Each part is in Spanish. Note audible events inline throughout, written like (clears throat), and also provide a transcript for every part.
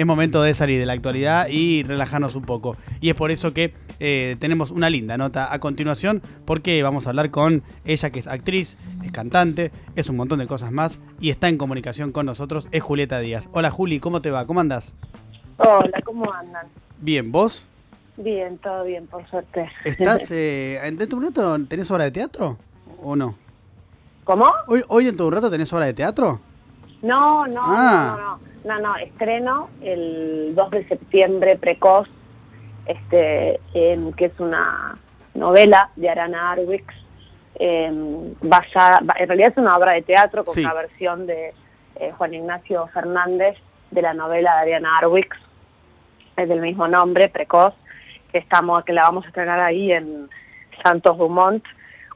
es momento de salir de la actualidad y relajarnos un poco. Y es por eso que eh, tenemos una linda nota a continuación, porque vamos a hablar con ella que es actriz, es cantante, es un montón de cosas más y está en comunicación con nosotros, es Julieta Díaz. Hola Juli, ¿cómo te va? ¿Cómo andas? Hola, ¿cómo andan? Bien, ¿vos? Bien, todo bien, por suerte. ¿Estás, (laughs) eh, dentro de un rato tenés obra de teatro o no? ¿Cómo? ¿Hoy, hoy dentro de un rato tenés obra de teatro? No, no, Ah. no, no, no, no, estreno el 2 de septiembre precoz, este, que es una novela de Arana Arwix, em, basada, ba- en realidad es una obra de teatro con Sí. una versión de eh, Juan Ignacio Fernández de la novela de Ariana Arwix, es del mismo nombre, precoz, que estamos, que la vamos a estrenar ahí en Santos Dumont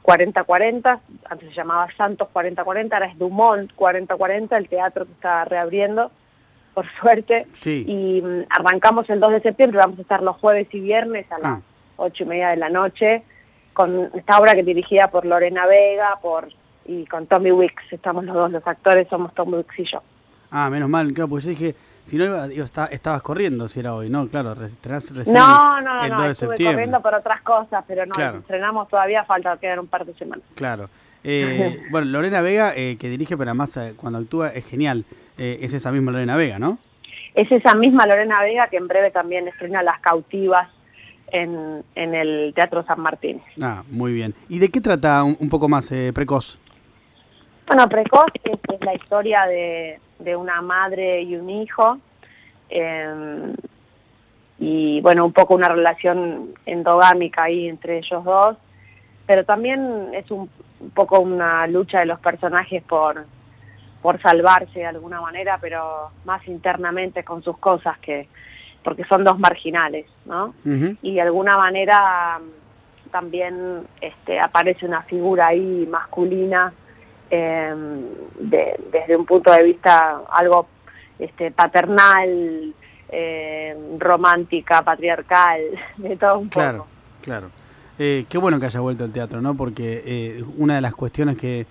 4040, antes se llamaba Santos 4040, ahora es Dumont 4040, el teatro que está reabriendo, por suerte, Sí. y mm, arrancamos el 2 de septiembre, vamos a estar los jueves y viernes a las Ah. ocho y media de la noche, con esta obra que es dirigida por Lorena Vega por y con Tommy Wicks, estamos los dos, los actores somos Tommy Wicks y yo. Ah, menos mal, claro, porque yo dije, si no iba, iba- está- estabas corriendo si era hoy, ¿no? Claro, re- estrenás recién No, no, el no, 2 no, de estuve septiembre. corriendo por otras cosas, pero no, Claro. estrenamos todavía, falta quedar un par de semanas. Claro. Eh, (laughs) bueno, Lorena Vega, eh, que dirige, pero además eh, cuando actúa es genial. Eh, es esa misma Lorena Vega, ¿no? Es esa misma Lorena Vega que en breve también estrena Las Cautivas en, en el Teatro San Martín. Ah, muy bien. ¿Y de qué trata un, un poco más eh, precoz? Bueno, Precoz es, es la historia de, de una madre y un hijo. eh, y bueno, un poco una relación endogámica ahí entre ellos dos. Pero también es un, un poco una lucha de los personajes por, por salvarse de alguna manera, pero más internamente con sus cosas que porque son dos marginales, ¿no? Y de alguna manera también este, aparece una figura ahí masculina eh, de- desde un punto de vista algo este, paternal, eh, romántica, patriarcal, (laughs) de todo un poco. Claro, claro. Eh, qué bueno que haya vuelto el teatro, ¿no? Porque eh, una de las cuestiones que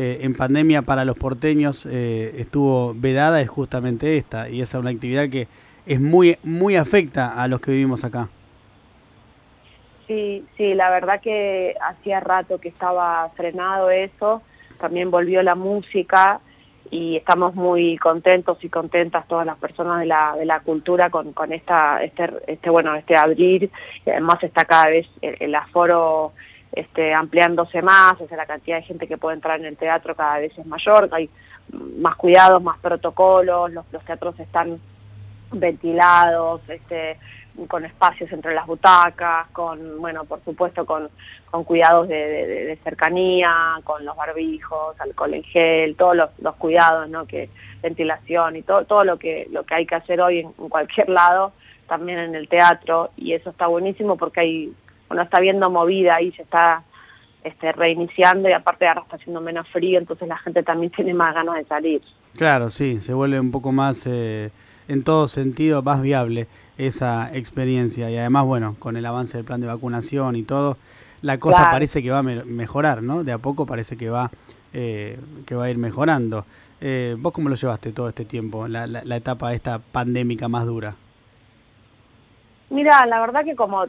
eh, en pandemia para los porteños eh, estuvo vedada es justamente esta, y esa es una actividad que es muy, muy afecta a los que vivimos acá. Sí, sí, la verdad que hacía rato que estaba frenado eso, también volvió la música y estamos muy contentos y contentas todas las personas de la, de la cultura con, con esta, este, este, bueno, este abrir, además está cada vez el aforo este, ampliándose más, o sea, la cantidad de gente que puede entrar en el teatro cada vez es mayor, hay más cuidados, más protocolos, los, los teatros están ventilados, este, con espacios entre las butacas, con, bueno, por supuesto, con, con cuidados de, cercanía, con los barbijos, alcohol en gel, todos los, los cuidados, ¿no? Que ventilación y todo, todo lo que lo que hay que hacer hoy en, en cualquier lado, también en el teatro, y eso está buenísimo porque hay, uno está viendo movida y se está este, reiniciando y aparte ahora está haciendo menos frío, entonces la gente también (laughs) tiene más ganas de salir. Claro, sí, se vuelve un poco más, eh, en todo sentido, más viable esa experiencia. Y además, bueno, con el avance del plan de vacunación y todo, la cosa Claro. parece que va a me- mejorar, ¿no? De a poco parece que va, eh, que va a ir mejorando. Eh, ¿Vos cómo lo llevaste todo este tiempo, la, la, la etapa esta pandémica más dura? Mira, la verdad que como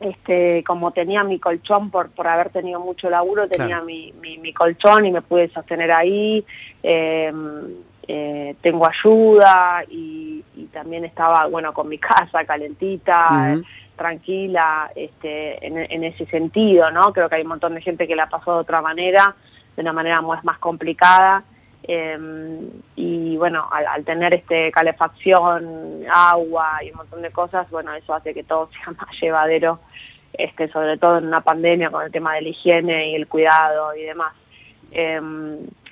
este como tenía mi colchón por por haber tenido mucho laburo, tenía Claro. mi, mi, mi colchón y me pude sostener ahí. eh, eh, tengo ayuda y, y también estaba, bueno, con mi casa calentita, tranquila, este, en, en ese sentido, ¿no? Creo que hay un montón de gente que la pasó de otra manera, de una manera más, más complicada. Eh, y bueno, al, al tener este calefacción, agua y un montón de cosas, bueno, eso hace que todo (laughs) sea más llevadero, este, sobre todo en una pandemia con el tema de la higiene y el cuidado y demás. Eh,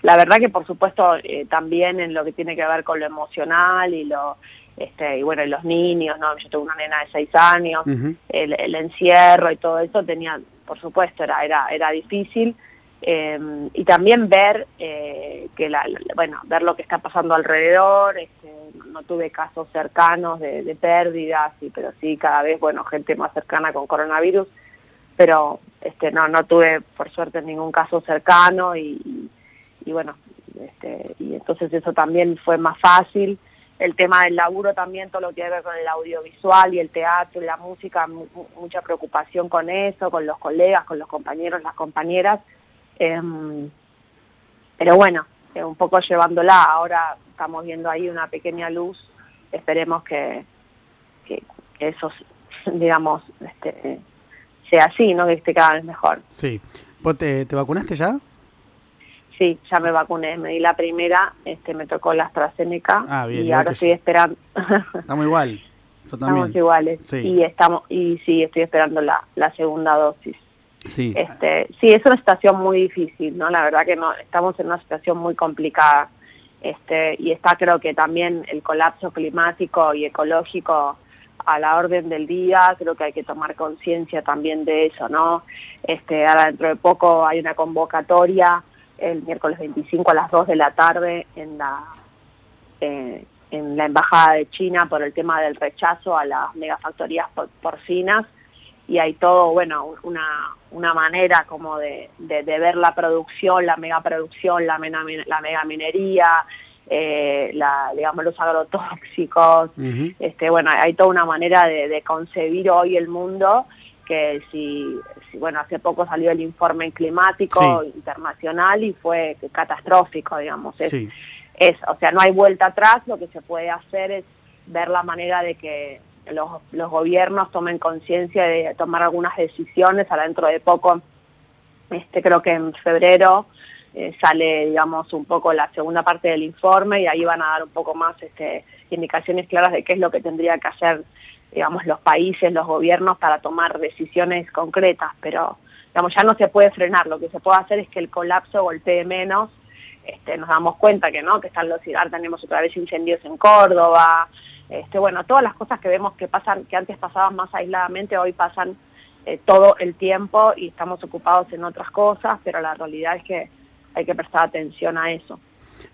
la verdad que por supuesto eh, también en lo que tiene que ver con lo emocional y lo este y bueno y los niños no yo tengo una nena de seis años el encierro y todo eso tenía por supuesto era era era difícil eh, y también ver eh, que la, bueno ver lo que está pasando alrededor este, no tuve casos cercanos de, pérdidas y pero sí cada vez bueno gente más cercana con coronavirus pero este no no tuve por suerte ningún caso cercano y, y- y bueno este y entonces eso también fue más fácil el tema del laburo también, todo lo que tiene que ver con el audiovisual y el teatro y la música, mucha preocupación con eso, con los colegas, con los compañeros, las compañeras. Em, pero bueno, eh, un poco llevándola, ahora estamos viendo ahí una pequeña luz, esperemos que, que, eso, (laughs) digamos, este, sea así, ¿no? que esté cada vez mejor. Sí. ¿Vos te, te vacunaste ya? Sí, ya me vacuné, me di la primera, este, me tocó la AstraZeneca ah, y ahora estoy esperando. Estamos igual. (laughs) Estamos iguales y estamos y sí estoy esperando la, la segunda dosis. Sí. Este, sí, es una situación muy difícil, ¿no? La verdad que no estamos en una situación muy complicada. Este, y está creo que también el colapso climático y ecológico a la orden del día, creo que hay que tomar conciencia también de eso, ¿no? Este, ahora dentro de poco hay una convocatoria el miércoles 25 a las 2 de la tarde en la, eh, en la Embajada de China por el tema del rechazo a las megafactorías porcinas y hay todo, bueno, una, una manera como de, de, ver la producción, la megaproducción, la, mega, la megaminería, eh, la, digamos, los agrotóxicos, este, bueno, hay toda una manera de, de concebir hoy el mundo que si, bueno, hace poco salió el informe climático internacional y fue catastrófico, digamos. Es, es, o sea, no hay vuelta atrás, lo que se puede hacer es ver la manera de que los, los gobiernos tomen conciencia de tomar algunas decisiones, ahora dentro de poco, este creo que en febrero eh, sale, digamos, un poco la segunda parte del informe y ahí van a dar un poco más este, indicaciones claras de qué es lo que tendría que hacer digamos, los países, los gobiernos para tomar decisiones concretas, pero digamos, ya no se puede frenar, lo que se puede hacer es que el colapso golpee menos, este, nos damos cuenta que no, que están los ahora tenemos otra vez incendios en Córdoba, este, bueno, todas las cosas que vemos que pasan, que antes pasaban más aisladamente, hoy pasan eh, todo el tiempo y estamos ocupados en otras cosas, pero la realidad es que hay que prestar atención a eso.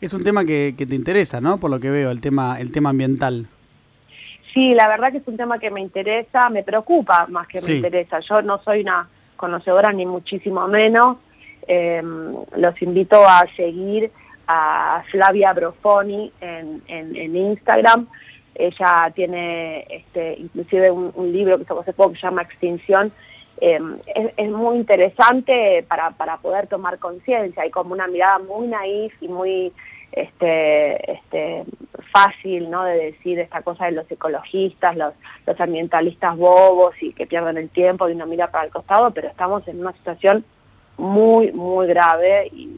Es un tema que, que te interesa, ¿no? Por lo que veo, el tema, el tema ambiental. Sí, la verdad que es un tema que me interesa, me preocupa más que me interesa. Yo no soy una conocedora ni muchísimo menos. Em, los invito a seguir a Flavia Brofoni en, en, Instagram. Ella tiene este, inclusive un, libro que hace poco que se llama Extinción. Em, es, es, muy interesante para, para poder tomar conciencia. Hay como una mirada muy naif y muy este, este, fácil ¿no? de decir esta cosa de los ecologistas, los, los ambientalistas bobos y que pierden el tiempo y uno mira para el costado, pero estamos en una situación muy, muy grave y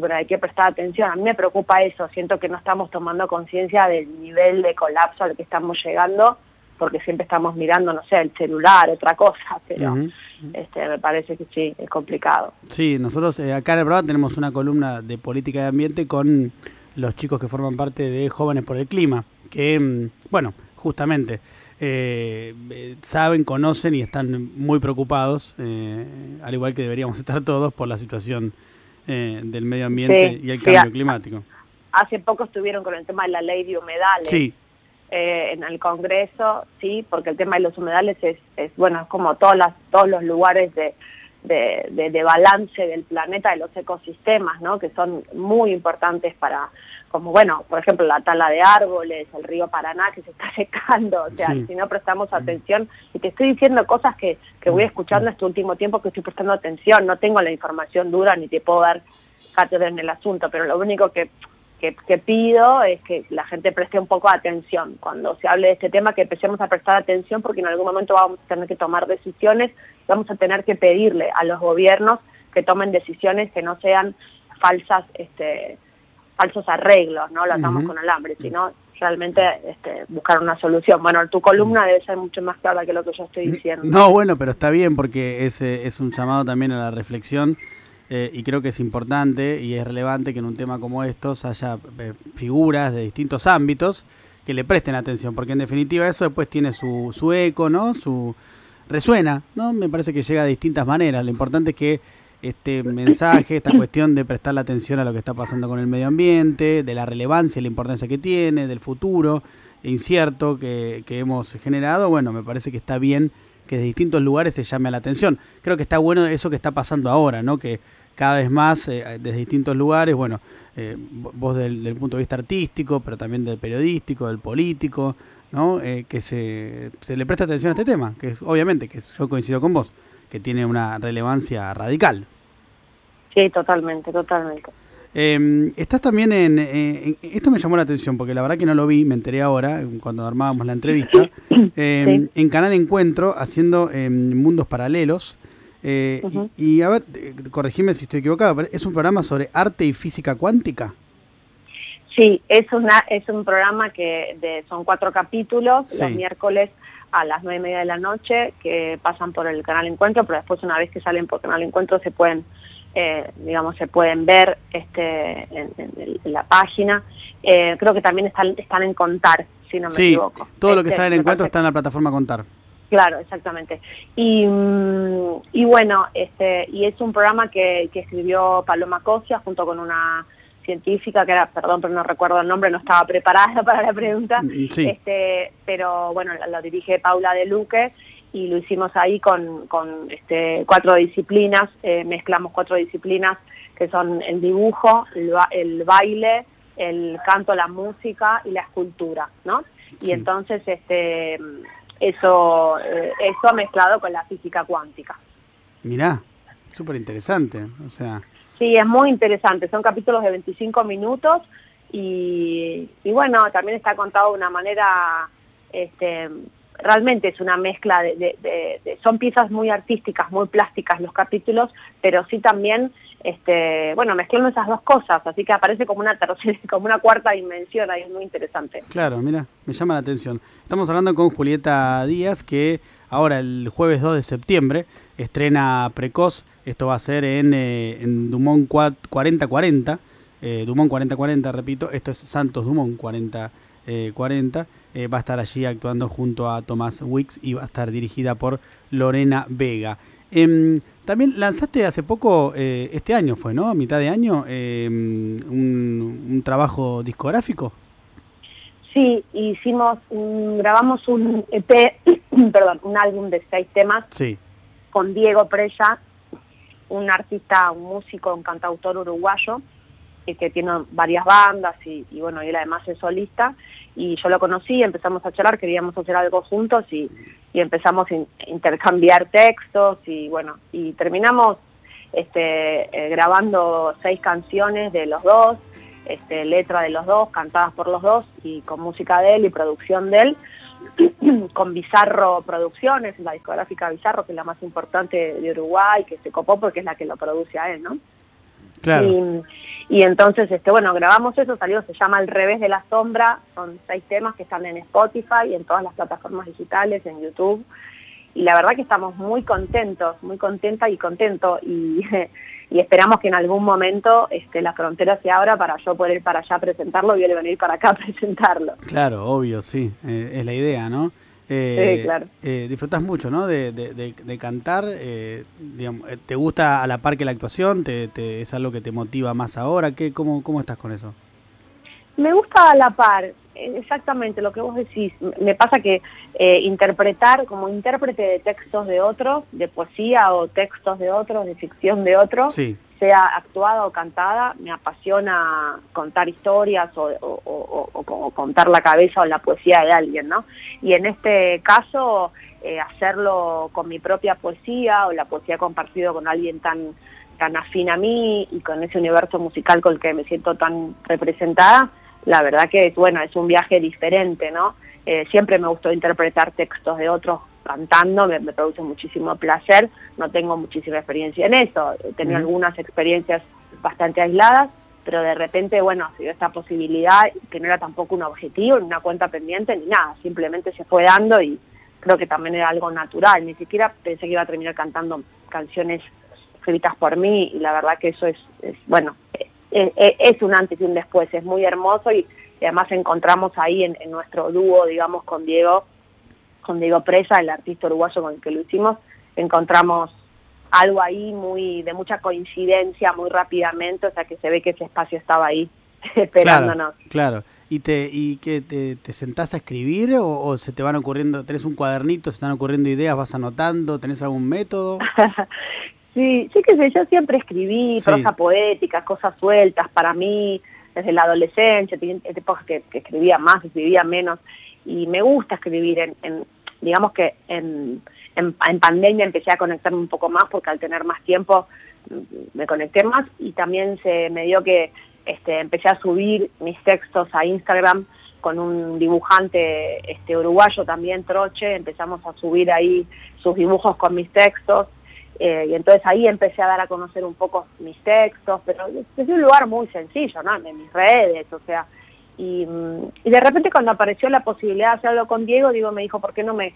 bueno, hay que prestar atención. A mí me preocupa eso, siento que no estamos tomando conciencia del nivel de colapso al que estamos llegando porque siempre estamos mirando, no sé, el celular, otra cosa, (laughs) pero este, me parece que sí, es complicado. Sí, nosotros eh, acá en el programa tenemos una columna de política de ambiente con los chicos que forman parte de Jóvenes por el Clima, que, mm, bueno, justamente eh, eh, saben, conocen y están muy preocupados, al igual que deberíamos (laughs) estar todos por la situación del medio ambiente y el cambio climático. Hace poco estuvieron con el tema de la ley de humedales. Sí eh, en el Congreso, sí, porque el tema de los humedales es, es bueno, es como todas las, todos los lugares de, de, de, balance del planeta, de los ecosistemas, ¿no? que son muy importantes para, como bueno, por ejemplo, la tala de árboles, el río Paraná que se está secando, o sea, si no prestamos atención, y te estoy diciendo cosas que, que voy escuchando este último tiempo que estoy prestando atención, no tengo la información dura ni te puedo dar cátedra en el asunto, pero lo único que que, pido es que la gente preste un poco de atención cuando se hable de este tema, que empecemos a prestar atención porque en algún momento vamos a tener que tomar decisiones, vamos a tener que pedirle a los gobiernos que tomen decisiones que no sean falsas, este, falsos arreglos, no lo atamos con alambre, sino realmente este, buscar una solución. Bueno, tu columna debe ser mucho más clara que lo que yo estoy diciendo. No, bueno, pero está bien porque es, eh, es un llamado también a la reflexión eh, y creo que es importante y es relevante que en un tema como estos haya eh, figuras de distintos ámbitos que le presten atención, porque en definitiva eso después tiene su, su eco, ¿no? Su resuena, ¿no? Me parece que llega de distintas maneras. Lo importante es que este mensaje, esta cuestión de prestar la atención a lo que está pasando con el medio ambiente, de la relevancia y la importancia que tiene, del futuro incierto que, que hemos generado, bueno, me parece que está bien que de distintos lugares se llame a la atención. Creo que está bueno eso que está pasando ahora, ¿no? Que cada vez más desde distintos lugares, bueno, vos del, punto de vista artístico, pero también del periodístico, del político, ¿no? que se, se le presta atención a este tema, que es obviamente, que yo coincido con vos, que tiene una relevancia radical. Sí, totalmente, totalmente. Eh, estás también en, Esto me llamó la atención porque la verdad que no lo vi, me enteré ahora cuando armábamos la entrevista. Em, en Canal Encuentro, haciendo em, mundos paralelos. Eh, y, a ver, eh, corregime si estoy equivocado, pero es un programa sobre arte y física cuántica. Sí, es, una, es un programa que de, son cuatro capítulos, los miércoles a las nueve y media de la noche, que pasan por el canal Encuentro, pero después una vez que salen por canal Encuentro se pueden eh, digamos, se pueden ver este, en, la página. Eh, creo que también están, están en Contar, si no me sí, equivoco. todo lo que este, sale en encuentro está en la plataforma Contar. Claro, exactamente. Y, mm, y bueno, este, y es un programa que, que escribió Paloma Cosia junto con una científica que era, perdón, pero no recuerdo el nombre, no estaba preparada (laughs) para la pregunta, mm, este, pero bueno, lo dirige Paula de Luque y lo hicimos ahí con, con este, cuatro disciplinas, eh, mezclamos cuatro disciplinas que son el dibujo, el, baile, el canto, la música y la escultura, ¿no? Y entonces este eso eh, eso mezclado con la física cuántica. Mirá, súper interesante, o sea... Sí, es muy interesante, son capítulos de 25 minutos y, y bueno, también está contado de una manera este, realmente es una mezcla de, son piezas muy artísticas, muy plásticas los capítulos, pero sí también, este, bueno, mezclando esas dos cosas, así que aparece como una tercera, (laughs) como una cuarta dimensión ahí, es muy interesante. Claro, mira, me llama la atención. Estamos hablando con Julieta Díaz, que ahora el jueves 2 de septiembre estrena Precoz, esto va a ser en, eh, Dumont 4040, eh, Dumont 4040, repito, esto es Santos Dumont 4040. 40. Eh, va a estar allí actuando junto a Tomás Wicks y va a estar dirigida por Lorena Vega. También lanzaste hace poco, eh, este año fue, ¿no? A mitad de año, em, un, trabajo discográfico. Sí, hicimos, grabamos un EP, (clears throat) perdón, un álbum de seis temas sí. con Diego Prella, un artista, un músico, un cantautor uruguayo, que tiene varias bandas y, bueno, y él además es solista. Y yo lo conocí, empezamos a charlar, queríamos hacer algo juntos y, empezamos a intercambiar textos y bueno, y terminamos este, eh, grabando seis canciones de los dos, este, letra de los dos, cantadas por los dos y con música de él y producción de él, (clears throat) con Bizarro Producciones, la discográfica Bizarro, que es la más importante de Uruguay, que se copó porque es la que lo produce a él, ¿no? Claro. Y, entonces, este, bueno, grabamos eso, salió, se llama El revés de la sombra, son seis temas que están en Spotify, en todas las plataformas digitales, en YouTube. Y la verdad que estamos muy contentos, muy contenta y contento. Y, (laughs) y esperamos que en algún momento este, la frontera se abra para yo poder ir para allá a presentarlo y él venir para acá a presentarlo. Claro, obvio, sí, eh, es la idea, ¿no? Eh, claro. Eh, disfrutas mucho, ¿no? De, de, cantar. Eh, digamos, eh, ¿Te gusta a la par que la actuación? ¿Te, es algo que te motiva más ahora? ¿Qué, cómo, ¿Cómo estás con eso? Me gusta a la par, exactamente lo que vos decís. Me pasa que interpretar como intérprete de textos de otros, de poesía o textos de otros, de ficción de otros, sí sea actuada o cantada, me apasiona contar historias o, contar la cabeza o la poesía de alguien, ¿no? Y en este caso, eh, hacerlo con mi propia poesía o la poesía compartido con alguien tan, tan afín a mí y con ese universo musical con el que me siento tan representada, la verdad que es, bueno, es un viaje diferente, ¿no? Eh, siempre me gustó interpretar textos de otros cantando, me, produce muchísimo placer, no tengo muchísima experiencia en eso, he tenido algunas experiencias bastante aisladas, pero de repente, bueno, se dio esta posibilidad que no era tampoco un objetivo, ni una cuenta pendiente, ni nada, simplemente se fue dando y creo que también era algo natural, ni siquiera pensé que iba a terminar cantando canciones escritas por mí y la verdad que eso es, bueno, es, un antes y un después, es muy hermoso y, además encontramos ahí en nuestro dúo, digamos, con Diego, con Diego Presa, el artista uruguayo con el que lo hicimos, encontramos algo ahí muy de mucha coincidencia muy rápidamente, o sea que se ve que ese espacio estaba ahí (laughs) esperándonos. Claro, ¿Y, te, y que te, te, sentás a escribir o, se te van ocurriendo, tenés un cuadernito, se están ocurriendo ideas, vas anotando, tenés algún método? (laughs) sí, Sí, que sé, yo siempre escribí Sí. prosa poética, cosas sueltas para mí, desde la adolescencia, épocas que, que escribía más, escribía menos, y me gusta escribir en, en- digamos que en, en, pandemia empecé a conectarme un poco más porque al tener más tiempo mm, me conecté más y también se me dio que este, empecé a subir mis textos a Instagram con un dibujante este, uruguayo también, Troche, empezamos a subir ahí sus dibujos con mis textos eh, y entonces ahí empecé a dar a conocer un poco mis textos, pero desde un lugar muy sencillo, ¿no? En mis redes, o sea, y, mm, y de repente cuando apareció la posibilidad de hacerlo con Diego, Diego me dijo, ¿por qué no me,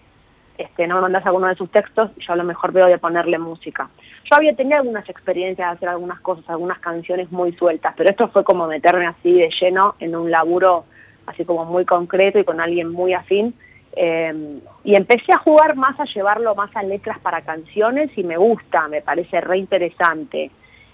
este, no me mandas alguno de sus textos? Yo a lo mejor veo de ponerle música. Yo había tenido algunas experiencias de hacer algunas cosas, algunas canciones muy sueltas, pero esto fue como meterme así de lleno en un laburo así como muy concreto y con alguien muy afín. Eh, y empecé a jugar más, a llevarlo más a letras para canciones y me gusta, me parece re interesante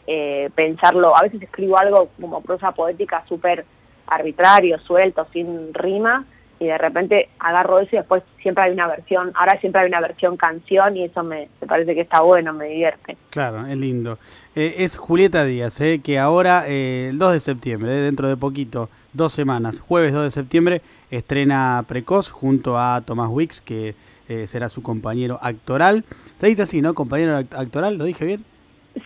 eh, pensarlo. A veces escribo algo como prosa poética súper arbitrario, suelto, sin rima, y de repente agarro eso y después siempre hay una versión, ahora siempre hay una versión canción y eso me, parece que está bueno, me divierte. Claro, es lindo. Eh, es Julieta Díaz, eh, que ahora, eh, el 2 de septiembre, eh, dentro de poquito, dos semanas, jueves 2 de septiembre, estrena Precoz junto a Tomás Wicks, que será su compañero actoral. Se dice así, ¿no? Compañero act- actoral, ¿lo dije bien?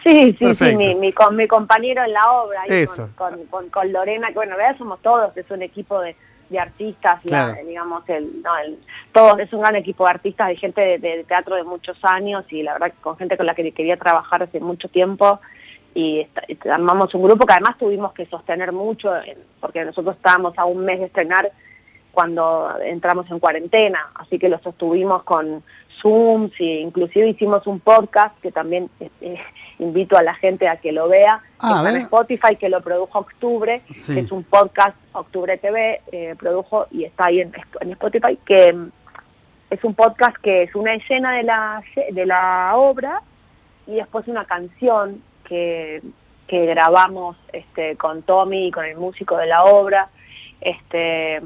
Sí, sí, sí, mi, mi, con, mi compañero en la obra, Eso. Con, con, Lorena, que bueno, en realidad somos todos, es un equipo de, de artistas, la- Claro. digamos, el, no, el, todos, es un gran equipo de artistas, de gente de, de teatro de muchos años y la verdad que con gente con la que quería trabajar hace mucho tiempo y armamos un grupo que además tuvimos que sostener mucho en- porque nosotros estábamos a un mes de estrenar cuando entramos en cuarentena, así que lo sostuvimos con Zooms e inclusive hicimos un podcast que también este, invito a la gente a que lo vea, Ah, está en. Spotify, que lo produjo Octubre, Sí. que es un podcast, Octubre TV, eh, produjo y está ahí en, en Spotify, que mm, es un podcast que es una escena de la, de la obra y después una canción que, que grabamos este, con Tommy y con el músico de la obra, este,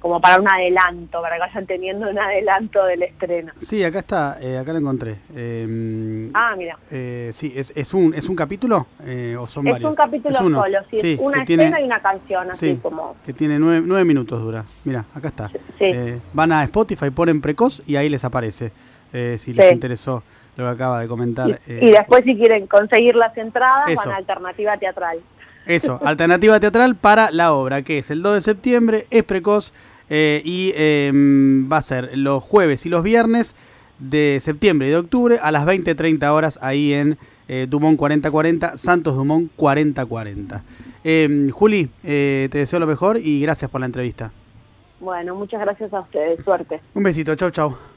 como para un adelanto, para que vayan teniendo un adelanto del estreno. Sí, acá está, eh, acá lo encontré. Eh, Ah, mira. eh, sí, es, es, un, ¿es un capítulo eh, o son Es varios? un capítulo Es uno. solo, sí, Sí, es una tiene- escena y una canción, así Sí, como... que tiene nueve, nueve minutos dura. Mira, acá está. Sí. Eh, van a Spotify, ponen precoz y ahí les aparece. eh, si les interesó lo que acaba de comentar. Y, y después si quieren conseguir las entradas, Eso. van a Alternativa Teatral. Eso, alternativa teatral para la obra, que es el 2 de septiembre, es precoz eh, y eh, va a ser los jueves y los viernes de septiembre y de octubre a las 20.30 horas ahí en eh, Dumont 4040, Santos Dumont 4040. Eh, Juli, eh, te deseo lo mejor y gracias por la entrevista. Bueno, muchas gracias a ustedes, suerte. Un besito, chau chau.